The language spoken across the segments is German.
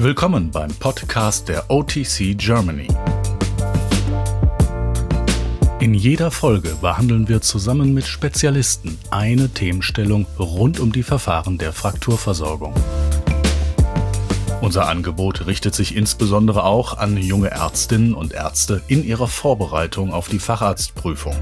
Willkommen beim Podcast der OTC Germany. In jeder Folge behandeln wir zusammen mit Spezialisten eine Themenstellung rund um die Verfahren der Frakturversorgung. Unser Angebot richtet sich insbesondere auch an junge Ärztinnen und Ärzte in ihrer Vorbereitung auf die Facharztprüfung.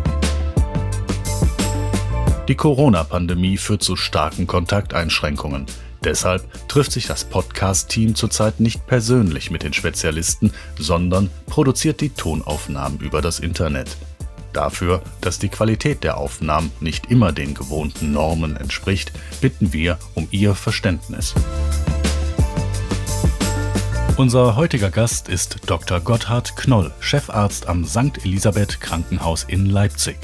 Die Corona-Pandemie führt zu starken Kontakteinschränkungen. Deshalb trifft sich das Podcast-Team zurzeit nicht persönlich mit den Spezialisten, sondern produziert die Tonaufnahmen über das Internet. Dafür, dass die Qualität der Aufnahmen nicht immer den gewohnten Normen entspricht, bitten wir um Ihr Verständnis. Unser heutiger Gast ist Dr. Gotthard Knoll, Chefarzt am St. Elisabeth Krankenhaus in Leipzig.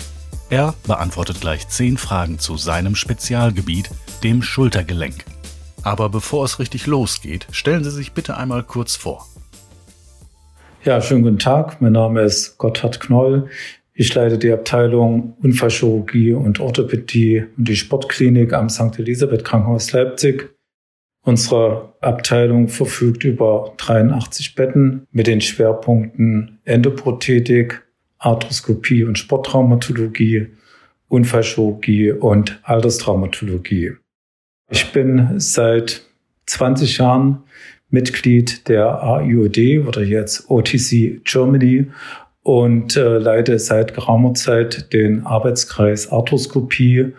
Er beantwortet gleich zehn Fragen zu seinem Spezialgebiet, dem Schultergelenk. Aber bevor es richtig losgeht, stellen Sie sich bitte einmal kurz vor. Ja, schönen guten Tag. Mein Name ist Gotthard Knoll. Ich leite die Abteilung Unfallchirurgie und Orthopädie und die Sportklinik am St. Elisabeth Krankenhaus Leipzig. Unsere Abteilung verfügt über 83 Betten mit den Schwerpunkten Endoprothetik, Arthroskopie und Sporttraumatologie, Unfallchirurgie und Alterstraumatologie. Ich bin seit 20 Jahren Mitglied der AIOD oder jetzt OTC Germany und äh, leite seit geraumer Zeit den Arbeitskreis Arthroskopie.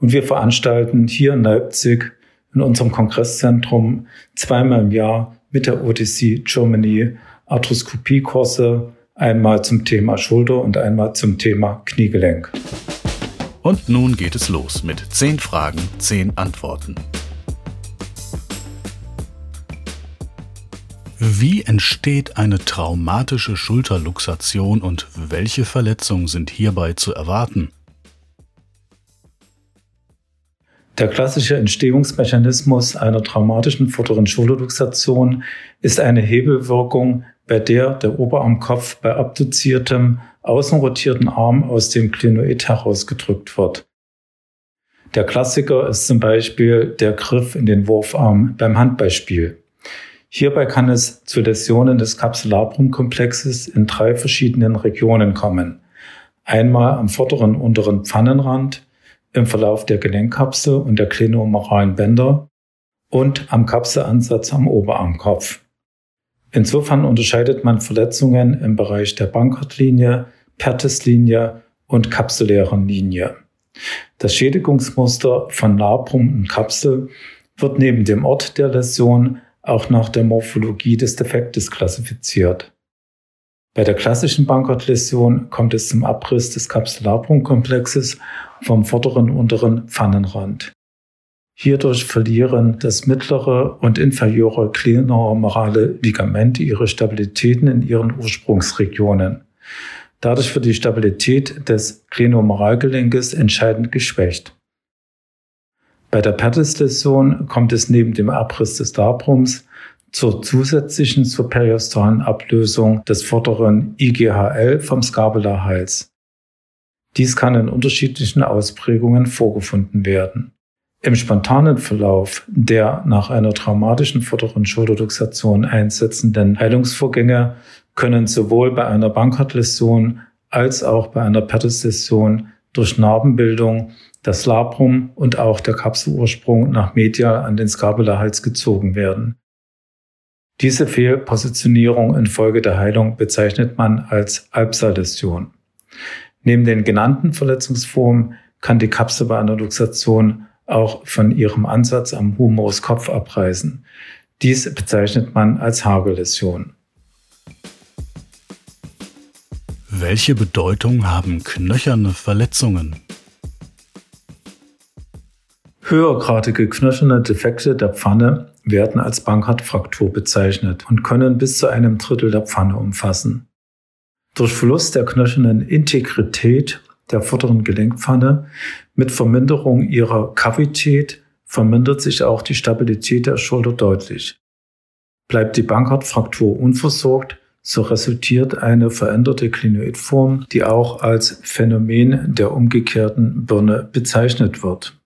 Und wir veranstalten hier in Leipzig in unserem Kongresszentrum zweimal im Jahr mit der OTC Germany Arthroskopiekurse, einmal zum Thema Schulter und einmal zum Thema Kniegelenk. Und nun geht es los mit 10 Fragen, 10 Antworten. Wie entsteht eine traumatische Schulterluxation und welche Verletzungen sind hierbei zu erwarten? Der klassische Entstehungsmechanismus einer traumatischen vorderen Schulterluxation ist eine Hebelwirkung, bei der der Oberarmkopf bei abduziertem, außenrotierten Arm aus dem Klinoid herausgedrückt wird. Der Klassiker ist zum Beispiel der Griff in den Wurfarm beim Handballspiel. Hierbei kann es zu Läsionen des Kapsularbrumkomplexes in drei verschiedenen Regionen kommen. Einmal am vorderen unteren Pfannenrand, im Verlauf der Gelenkkapsel und der klenomeralen Bänder und am Kapselansatz am Oberarmkopf. Insofern unterscheidet man Verletzungen im Bereich der Bankhartlinie, Pertislinie und kapsulären Linie. Das Schädigungsmuster von Labrum und Kapsel wird neben dem Ort der Läsion auch nach der Morphologie des Defektes klassifiziert. Bei der klassischen Bankert-Läsion kommt es zum Abriss des Kapsularbrumkomplexes vom vorderen unteren Pfannenrand. Hierdurch verlieren das mittlere und inferiore glenohumerale Ligamente ihre Stabilitäten in ihren Ursprungsregionen. Dadurch wird die Stabilität des Glenohumeralgelenkes entscheidend geschwächt. Bei der Pertusläsion kommt es neben dem Abriss des Labrums zur zusätzlichen zur Ablösung des vorderen IGHL vom Skabelarhals. Dies kann in unterschiedlichen Ausprägungen vorgefunden werden. Im spontanen Verlauf der nach einer traumatischen vorderen Schulterluxation einsetzenden Heilungsvorgänge können sowohl bei einer Bankhartläsion als auch bei einer Pertusläsion durch Narbenbildung das Labrum und auch der Kapselursprung nach medial an den Skabelarhals gezogen werden. Diese Fehlpositionierung infolge der Heilung bezeichnet man als Albsalläsion. Neben den genannten Verletzungsformen kann die Kapsel bei einer Luxation auch von ihrem Ansatz am Humerus Kopf abreißen. Dies bezeichnet man als Hagelläsion. Welche Bedeutung haben knöcherne Verletzungen? Höhergradige knöcherne Defekte der Pfanne werden als Bankhartfraktur bezeichnet und können bis zu einem Drittel der Pfanne umfassen. Durch Verlust der knöchernen Integrität der vorderen Gelenkpfanne mit Verminderung ihrer Kavität vermindert sich auch die Stabilität der Schulter deutlich. Bleibt die Bankhartfraktur unversorgt, so resultiert eine veränderte Klinoidform, die auch als Phänomen der umgekehrten Birne bezeichnet wird.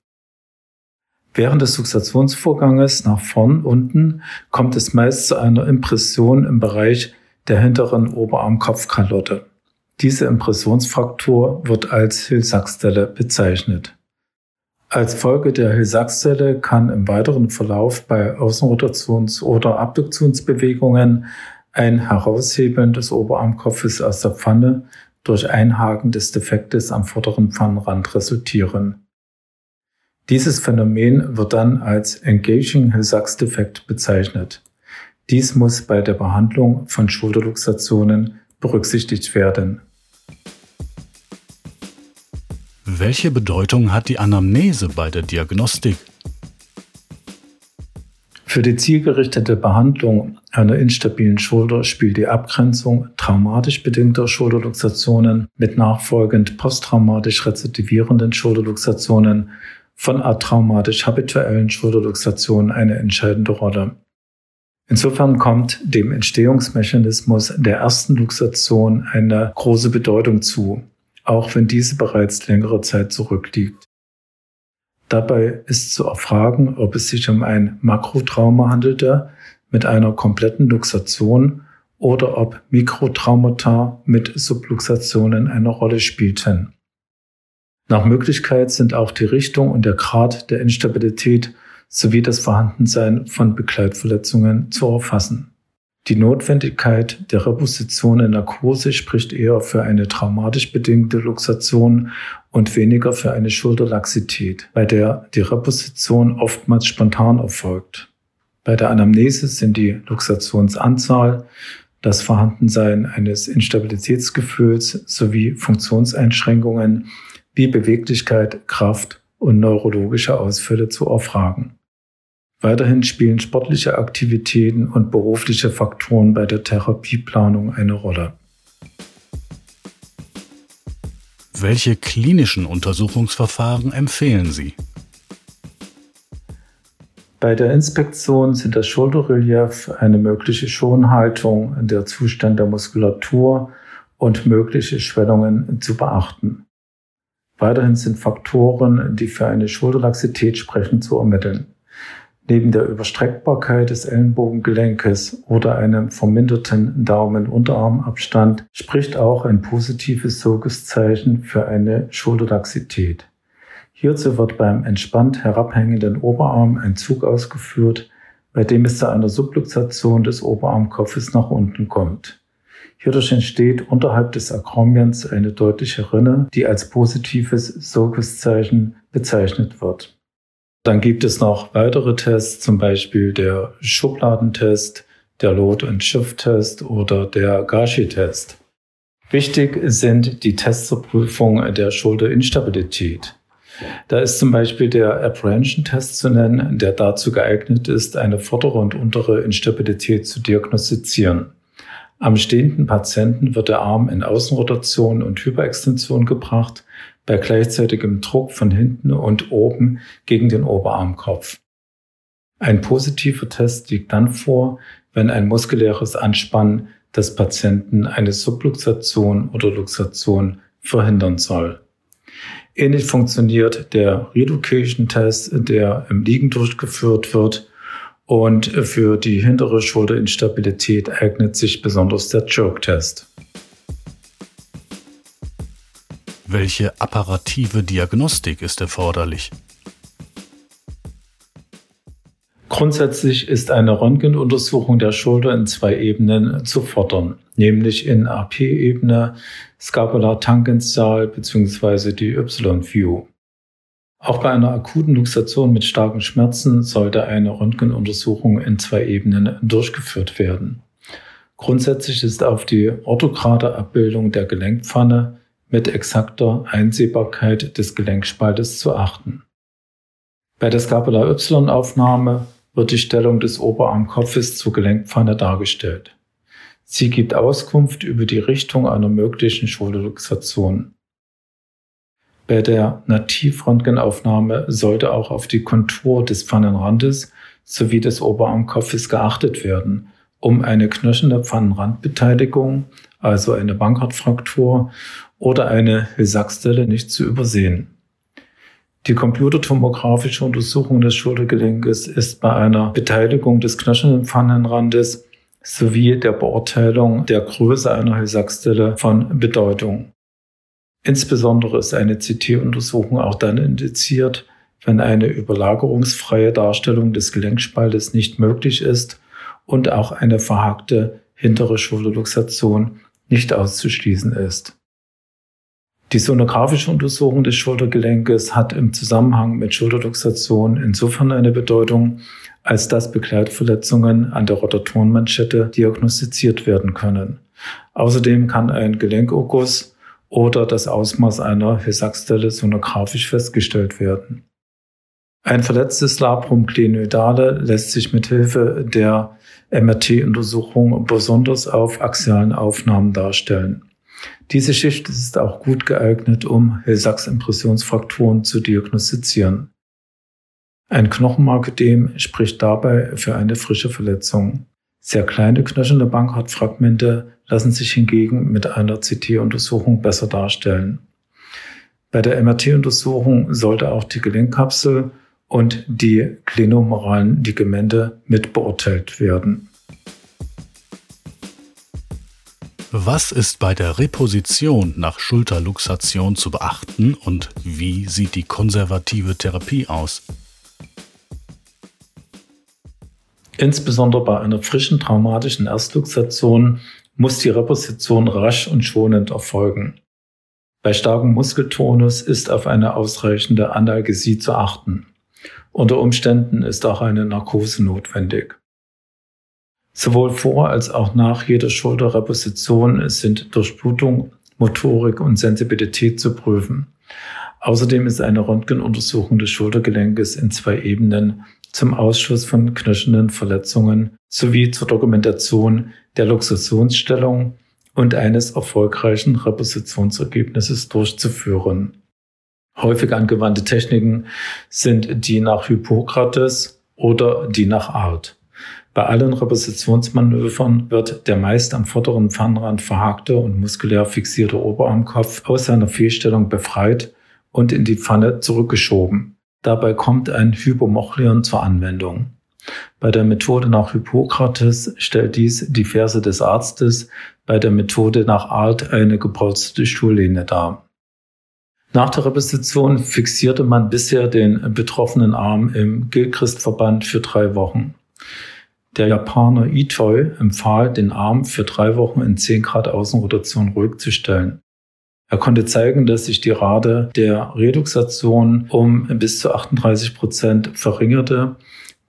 Während des Luxationsvorganges nach vorn unten kommt es meist zu einer Impression im Bereich der hinteren Oberarmkopfkalotte. Diese Impressionsfraktur wird als Hill-Sachs-Delle bezeichnet. Als Folge der Hill-Sachs-Delle kann im weiteren Verlauf bei Außenrotations- oder Abduktionsbewegungen ein Heraushebeln des Oberarmkopfes aus der Pfanne durch Einhaken des Defektes am vorderen Pfannenrand resultieren. Dieses Phänomen wird dann als Engaging Hill-Sachs-Defekt bezeichnet. Dies muss bei der Behandlung von Schulterluxationen berücksichtigt werden. Welche Bedeutung hat die Anamnese bei der Diagnostik? Für die zielgerichtete Behandlung einer instabilen Schulter spielt die Abgrenzung traumatisch bedingter Schulterluxationen mit nachfolgend posttraumatisch rezidivierenden Schulterluxationen von atraumatisch habituellen Schulterluxationen eine entscheidende Rolle. Insofern kommt dem Entstehungsmechanismus der ersten Luxation eine große Bedeutung zu, auch wenn diese bereits längere Zeit zurückliegt. Dabei ist zu erfragen, ob es sich um ein Makrotrauma handelte mit einer kompletten Luxation oder ob Mikrotraumata mit Subluxationen eine Rolle spielten. Nach Möglichkeit sind auch die Richtung und der Grad der Instabilität sowie das Vorhandensein von Begleitverletzungen zu erfassen. Die Notwendigkeit der Reposition in Narkose spricht eher für eine traumatisch bedingte Luxation und weniger für eine Schulterlaxität, bei der die Reposition oftmals spontan erfolgt. Bei der Anamnese sind die Luxationsanzahl, das Vorhandensein eines Instabilitätsgefühls sowie Funktionseinschränkungen wie Beweglichkeit, Kraft und neurologische Ausfälle zu erfragen. Weiterhin spielen sportliche Aktivitäten und berufliche Faktoren bei der Therapieplanung eine Rolle. Welche klinischen Untersuchungsverfahren empfehlen Sie? Bei der Inspektion sind das Schulterrelief, eine mögliche Schonhaltung, der Zustand der Muskulatur und mögliche Schwellungen zu beachten. Weiterhin sind Faktoren, die für eine Schulterlaxität sprechen, zu ermitteln. Neben der Überstreckbarkeit des Ellenbogengelenkes oder einem verminderten Daumen-Unterarmabstand spricht auch ein positives Sogeszeichen für eine Schulterlaxität. Hierzu wird beim entspannt herabhängenden Oberarm ein Zug ausgeführt, bei dem es zu einer Subluxation des Oberarmkopfes nach unten kommt. Hierdurch entsteht unterhalb des Akromions eine deutliche Rinne, die als positives Sogeszeichen bezeichnet wird. Dann gibt es noch weitere Tests, zum Beispiel der Schubladentest, der Load- und Shift-Test oder der Gashi-Test. Wichtig sind die Tests zur Prüfung der Schulterinstabilität. Da ist zum Beispiel der Apprehension-Test zu nennen, der dazu geeignet ist, eine vordere und untere Instabilität zu diagnostizieren. Am stehenden Patienten wird der Arm in Außenrotation und Hyperextension gebracht bei gleichzeitigem Druck von hinten und oben gegen den Oberarmkopf. Ein positiver Test liegt dann vor, wenn ein muskuläres Anspannen des Patienten eine Subluxation oder Luxation verhindern soll. Ähnlich funktioniert der Relocation-Test, der im Liegen durchgeführt wird. Und für die hintere Schulterinstabilität eignet sich besonders der Jerk-Test. Welche apparative Diagnostik ist erforderlich? Grundsätzlich ist eine Röntgenuntersuchung der Schulter in zwei Ebenen zu fordern, nämlich in AP-Ebene, Scapular-Tangential bzw. die Y-View. Auch bei einer akuten Luxation mit starken Schmerzen sollte eine Röntgenuntersuchung in zwei Ebenen durchgeführt werden. Grundsätzlich ist auf die orthograde Abbildung der Gelenkpfanne mit exakter Einsehbarkeit des Gelenkspaltes zu achten. Bei der Scapula-Y-Aufnahme wird die Stellung des Oberarmkopfes zur Gelenkpfanne dargestellt. Sie gibt Auskunft über die Richtung einer möglichen Schulterluxation. Bei der Nativröntgenaufnahme sollte auch auf die Kontur des Pfannenrandes sowie des Oberarmkopfes geachtet werden, um eine knöchende Pfannenrandbeteiligung, also eine Bankhartfraktur oder eine Hilsackstelle nicht zu übersehen. Die computertomografische Untersuchung des Schultergelenkes ist bei einer Beteiligung des knöchernen Pfannenrandes sowie der Beurteilung der Größe einer Hillsachsstelle von Bedeutung. Insbesondere ist eine CT-Untersuchung auch dann indiziert, wenn eine überlagerungsfreie Darstellung des Gelenkspaltes nicht möglich ist und auch eine verhakte hintere Schulterluxation nicht auszuschließen ist. Die sonografische Untersuchung des Schultergelenkes hat im Zusammenhang mit Schulterluxation insofern eine Bedeutung, als dass Begleitverletzungen an der Rotatorenmanschette diagnostiziert werden können. Außerdem kann ein Gelenkogus oder das Ausmaß einer Hesachstelle sonografisch festgestellt werden. Ein verletztes Labrum glenoidale lässt sich mit Hilfe der MRT-Untersuchung besonders auf axialen Aufnahmen darstellen. Diese Schicht ist auch gut geeignet, um Hill-Sachs-Impressionsfrakturen zu diagnostizieren. Ein Knochenmarködem spricht dabei für eine frische Verletzung. Sehr kleine knöcherne Bankhartfragmente lassen sich hingegen mit einer CT-Untersuchung besser darstellen. Bei der MRT-Untersuchung sollte auch die Gelenkkapsel und die klinomoralen Ligamente mit beurteilt werden. Was ist bei der Reposition nach Schulterluxation zu beachten und wie sieht die konservative Therapie aus? Insbesondere bei einer frischen traumatischen Erstluxation muss die Reposition rasch und schonend erfolgen. Bei starkem Muskeltonus ist auf eine ausreichende Analgesie zu achten. Unter Umständen ist auch eine Narkose notwendig. Sowohl vor als auch nach jeder Schulterreposition sind Durchblutung, Motorik und Sensibilität zu prüfen. Außerdem ist eine Röntgenuntersuchung des Schultergelenkes in zwei Ebenen zum Ausschluss von knöchernen Verletzungen sowie zur Dokumentation der Luxationsstellung und eines erfolgreichen Repositionsergebnisses durchzuführen. Häufig angewandte Techniken sind die nach Hippokrates oder die nach Art. Bei allen Repositionsmanövern wird der meist am vorderen Pfannenrand verhakte und muskulär fixierte Oberarmkopf aus seiner Fehlstellung befreit und in die Pfanne zurückgeschoben. Dabei kommt ein Hypomochlion zur Anwendung. Bei der Methode nach Hippokrates stellt dies die Ferse des Arztes, bei der Methode nach Art eine gepolsterte Stuhllehne dar. Nach der Reposition fixierte man bisher den betroffenen Arm im Gilchrist-Verband für drei Wochen. Der Japaner Itoi empfahl, den Arm für drei Wochen in 10 Grad Außenrotation ruhig zu stellen. Er konnte zeigen, dass sich die Rate der Reduxation um bis zu 38 Prozent verringerte,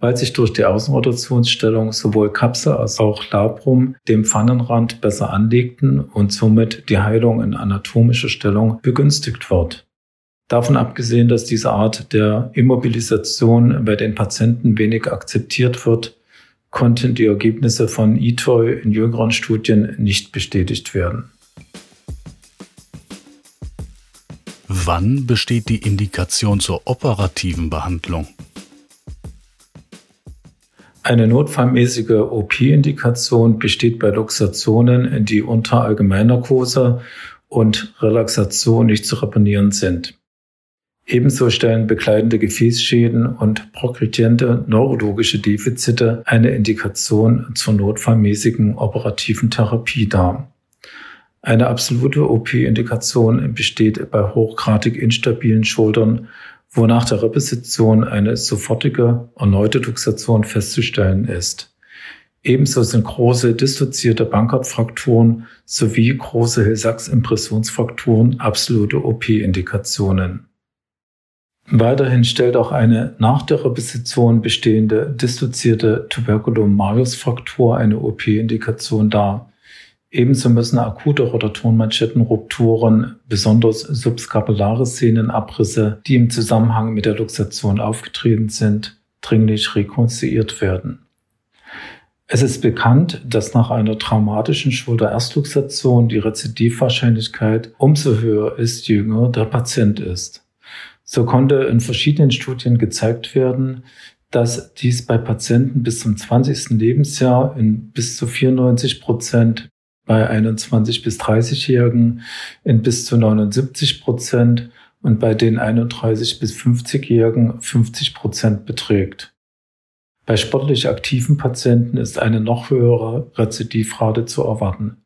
weil sich durch die Außenrotationsstellung sowohl Kapsel als auch Labrum dem Pfannenrand besser anlegten und somit die Heilung in anatomischer Stellung begünstigt wird. Davon abgesehen, dass diese Art der Immobilisation bei den Patienten wenig akzeptiert wird, konnten die Ergebnisse von ITOI in jüngeren Studien nicht bestätigt werden. Wann besteht die Indikation zur operativen Behandlung? Eine notfallmäßige OP-Indikation besteht bei Luxationen, die unter Allgemeinnarkose und Relaxation nicht zu reparieren sind. Ebenso stellen begleitende Gefäßschäden und progrediente neurologische Defizite eine Indikation zur notfallmäßigen operativen Therapie dar. Eine absolute OP-Indikation besteht bei hochgradig instabilen Schultern, wo nach der Reposition eine sofortige erneute Luxation festzustellen ist. Ebenso sind große dislozierte Bankhartfrakturen sowie große Hill-Sachs-Impressionsfrakturen absolute OP-Indikationen. Weiterhin stellt auch eine nach der Reposition bestehende dislozierte Tuberculum-Marius-Fraktur eine OP-Indikation dar. Ebenso müssen akute Rotatorenmanschettenrupturen, besonders subskapulare Szenenabrisse, die im Zusammenhang mit der Luxation aufgetreten sind, dringlich rekonstruiert werden. Es ist bekannt, dass nach einer traumatischen Schulter-Erstluxation die Rezidivwahrscheinlichkeit umso höher ist, je jünger der Patient ist. So konnte in verschiedenen Studien gezeigt werden, dass dies bei Patienten bis zum 20. Lebensjahr in bis zu 94 Prozent, bei 21 bis 30-Jährigen in bis zu 79 Prozent und bei den 31 bis 50-Jährigen 50 Prozent beträgt. Bei sportlich aktiven Patienten ist eine noch höhere Rezidivrate zu erwarten.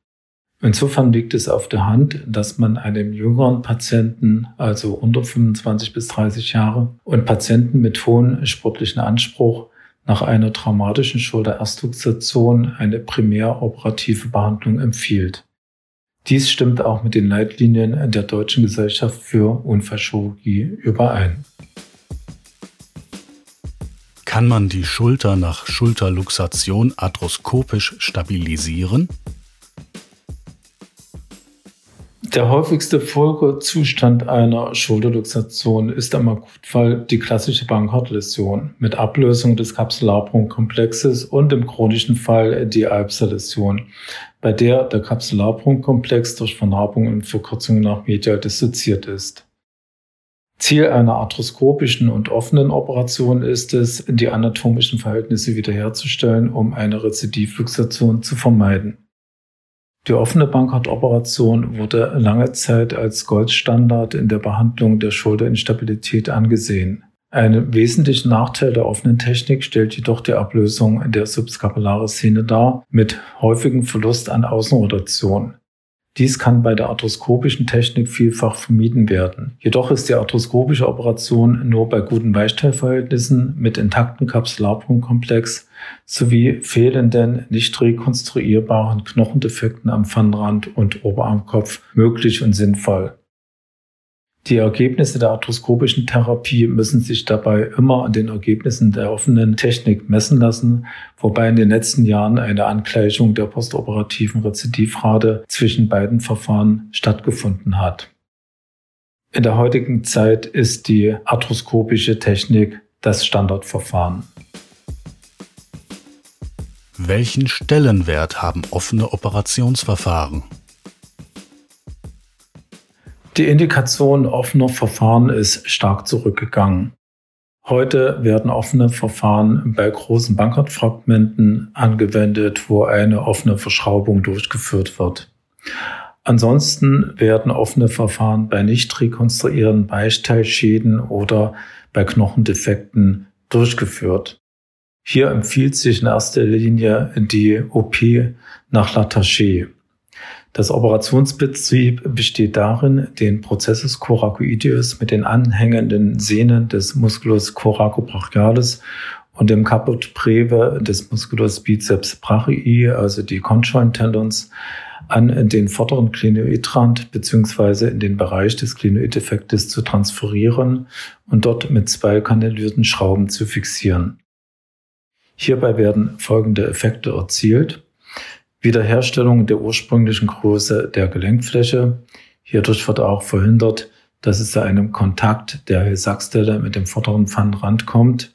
Insofern liegt es auf der Hand, dass man einem jüngeren Patienten, also unter 25 bis 30 Jahre, und Patienten mit hohem sportlichen Anspruch nach einer traumatischen Schultererstluxation eine primäroperative Behandlung empfiehlt. Dies stimmt auch mit den Leitlinien der Deutschen Gesellschaft für Unfallchirurgie überein. Kann man die Schulter nach Schulterluxation arthroskopisch stabilisieren? Der häufigste Folgezustand einer Schulterluxation ist im Akutfall die klassische Bankhardt-Läsion mit Ablösung des Kapsularpunktkomplexes und im chronischen Fall die Albser-Läsion, bei der der Kapsularpunktkomplex durch Vernarbung und Verkürzung nach medial dissoziiert ist. Ziel einer arthroskopischen und offenen Operation ist es, die anatomischen Verhältnisse wiederherzustellen, um eine Rezidivluxation zu vermeiden. Die offene Bankhardt-Operation wurde lange Zeit als Goldstandard in der Behandlung der Schulterinstabilität angesehen. Einen wesentlichen Nachteil der offenen Technik stellt jedoch die Ablösung der subskapularen Szene dar, mit häufigem Verlust an Außenrotation. Dies kann bei der arthroskopischen Technik vielfach vermieden werden. Jedoch ist die arthroskopische Operation nur bei guten Weichteilverhältnissen mit intakten Kapsularpunktkomplex sowie fehlenden, nicht rekonstruierbaren Knochendefekten am Pfannenrand und Oberarmkopf möglich und sinnvoll. Die Ergebnisse der arthroskopischen Therapie müssen sich dabei immer an den Ergebnissen der offenen Technik messen lassen, wobei in den letzten Jahren eine Angleichung der postoperativen Rezidivrate zwischen beiden Verfahren stattgefunden hat. In der heutigen Zeit ist die arthroskopische Technik das Standardverfahren. Welchen Stellenwert haben offene Operationsverfahren? Die Indikation offener Verfahren ist stark zurückgegangen. Heute werden offene Verfahren bei großen Bankhartfragmenten angewendet, wo eine offene Verschraubung durchgeführt wird. Ansonsten werden offene Verfahren bei nicht rekonstruierten Beisteilschäden oder bei Knochendefekten durchgeführt. Hier empfiehlt sich in erster Linie die OP nach Lataché. Das Operationsprinzip besteht darin, den Prozessus coracoideus mit den anhängenden Sehnen des Musculus coracobrachialis und dem Caput breve des Musculus biceps brachii, also die Conjoint Tendons, an den vorderen Klinoidrand bzw. in den Bereich des Klinoideffektes zu transferieren und dort mit zwei kanalisierten Schrauben zu fixieren. Hierbei werden folgende Effekte erzielt. Wiederherstellung der ursprünglichen Größe der Gelenkfläche. Hierdurch wird auch verhindert, dass es zu einem Kontakt der Sackstelle mit dem vorderen Pfannenrand kommt.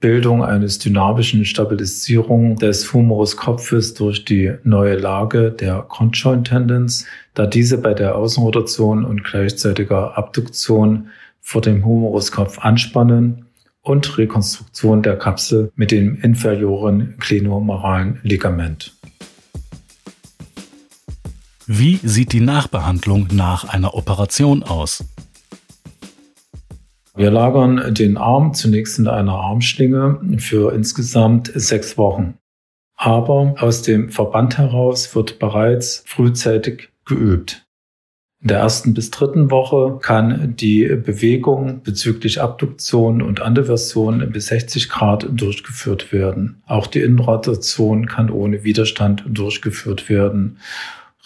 Bildung eines dynamischen Stabilisierung des Humeruskopfes durch die neue Lage der Conjoint Tendons, da diese bei der Außenrotation und gleichzeitiger Abduktion vor dem Humeruskopf anspannen und Rekonstruktion der Kapsel mit dem inferioren glenomeralen Ligament. Wie sieht die Nachbehandlung nach einer Operation aus? Wir lagern den Arm zunächst in einer Armschlinge für insgesamt sechs Wochen. Aber aus dem Verband heraus wird bereits frühzeitig geübt. In der ersten bis dritten Woche kann die Bewegung bezüglich Abduktion und Andeversion bis 60 Grad durchgeführt werden. Auch die Innenrotation kann ohne Widerstand durchgeführt werden.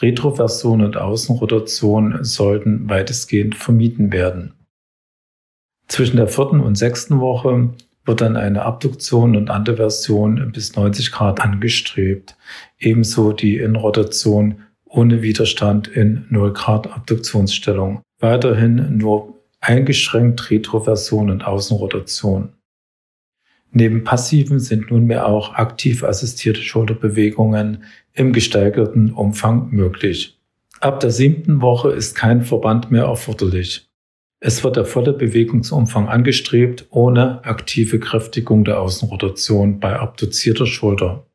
Retroversion und Außenrotation sollten weitestgehend vermieden werden. Zwischen der vierten und sechsten Woche wird dann eine Abduktion und Andeversion bis 90 Grad angestrebt. Ebenso die Innenrotation ohne Widerstand in 0 Grad Abduktionsstellung. Weiterhin nur eingeschränkt Retroversion und Außenrotation. Neben passiven sind nunmehr auch aktiv assistierte Schulterbewegungen im gesteigerten Umfang möglich. Ab der siebten Woche ist kein Verband mehr erforderlich. Es wird der volle Bewegungsumfang angestrebt, ohne aktive Kräftigung der Außenrotation bei abduzierter Schulter.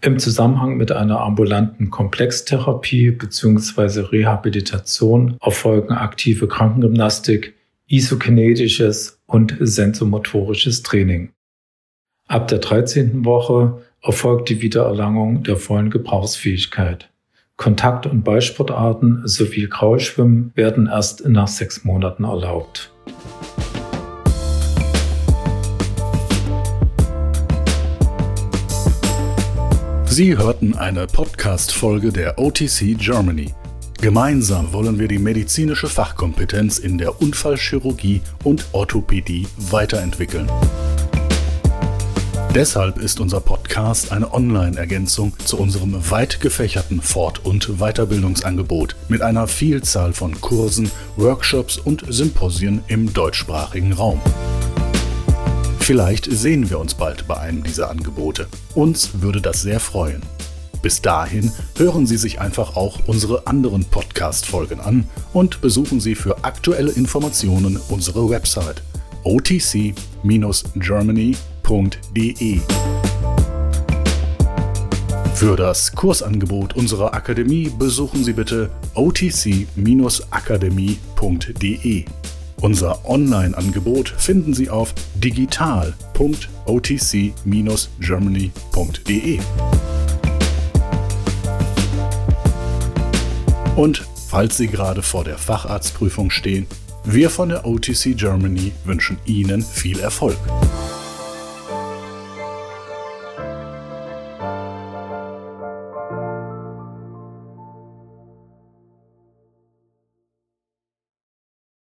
Im Zusammenhang mit einer ambulanten Komplextherapie bzw. Rehabilitation erfolgen aktive Krankengymnastik, isokinetisches und sensomotorisches Training. Ab der 13. Woche erfolgt die Wiedererlangung der vollen Gebrauchsfähigkeit. Kontakt- und Ballsportarten sowie Kraulschwimmen werden erst nach sechs Monaten erlaubt. Sie hörten eine Podcast-Folge der OTC Germany. Gemeinsam wollen wir die medizinische Fachkompetenz in der Unfallchirurgie und Orthopädie weiterentwickeln. Deshalb ist unser Podcast eine Online-Ergänzung zu unserem weit gefächerten Fort- und Weiterbildungsangebot mit einer Vielzahl von Kursen, Workshops und Symposien im deutschsprachigen Raum. Vielleicht sehen wir uns bald bei einem dieser Angebote. Uns würde das sehr freuen. Bis dahin hören Sie sich einfach auch unsere anderen Podcast-Folgen an und besuchen Sie für aktuelle Informationen unsere Website otc-germany.de. Für das Kursangebot unserer Akademie besuchen Sie bitte otc-akademie.de. Unser Online-Angebot finden Sie auf digital.otc-germany.de. Und falls Sie gerade vor der Facharztprüfung stehen, wir von der OTC Germany wünschen Ihnen viel Erfolg.